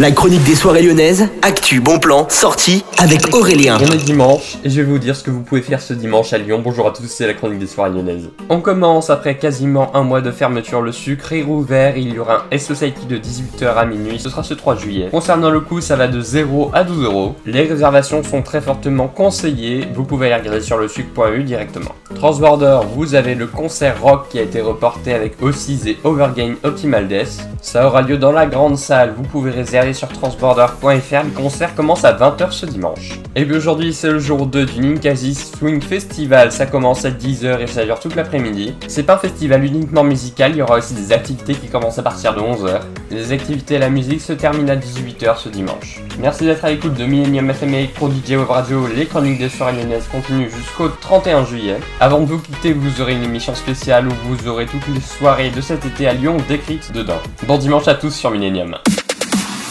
La chronique des soirées lyonnaises, actu, bon plan, sortie avec Aurélien. On est dimanche et je vais vous dire ce que vous pouvez faire ce dimanche à Lyon. Bonjour à tous, c'est la chronique des soirées lyonnaises. On commence après quasiment un mois de fermeture. Le sucre est rouvert. Il y aura un S-Society de 18h à minuit. Ce sera ce 3 juillet. Concernant le coût, ça va de 0 à 12 euros. Les réservations sont très fortement conseillées. Vous pouvez aller regarder sur le sucre.eu directement. Transborder, vous avez le concert rock qui a été reporté avec Ossies et Overgain Optimal Death. Ça aura lieu dans la grande salle. Vous pouvez réserver sur transborder.fr. Le concert commence à 20h ce dimanche. Et puis aujourd'hui, c'est le jour 2 du Ninkasi Swing Festival. Ça commence à 10h et ça dure toute l'après-midi. C'est pas un festival uniquement musical, il y aura aussi des activités qui commencent à partir de 11h. Les activités et la musique se terminent à 18h ce dimanche. Merci d'être à l'écoute de Millennium FM Electro DJ Web Radio. Les chroniques des soirées lyonnaises continuent jusqu'au 31 juillet. Avant de vous quitter, vous aurez une émission spéciale où vous aurez toutes les soirées de cet été à Lyon décrites dedans. Bon dimanche à tous sur Millennium.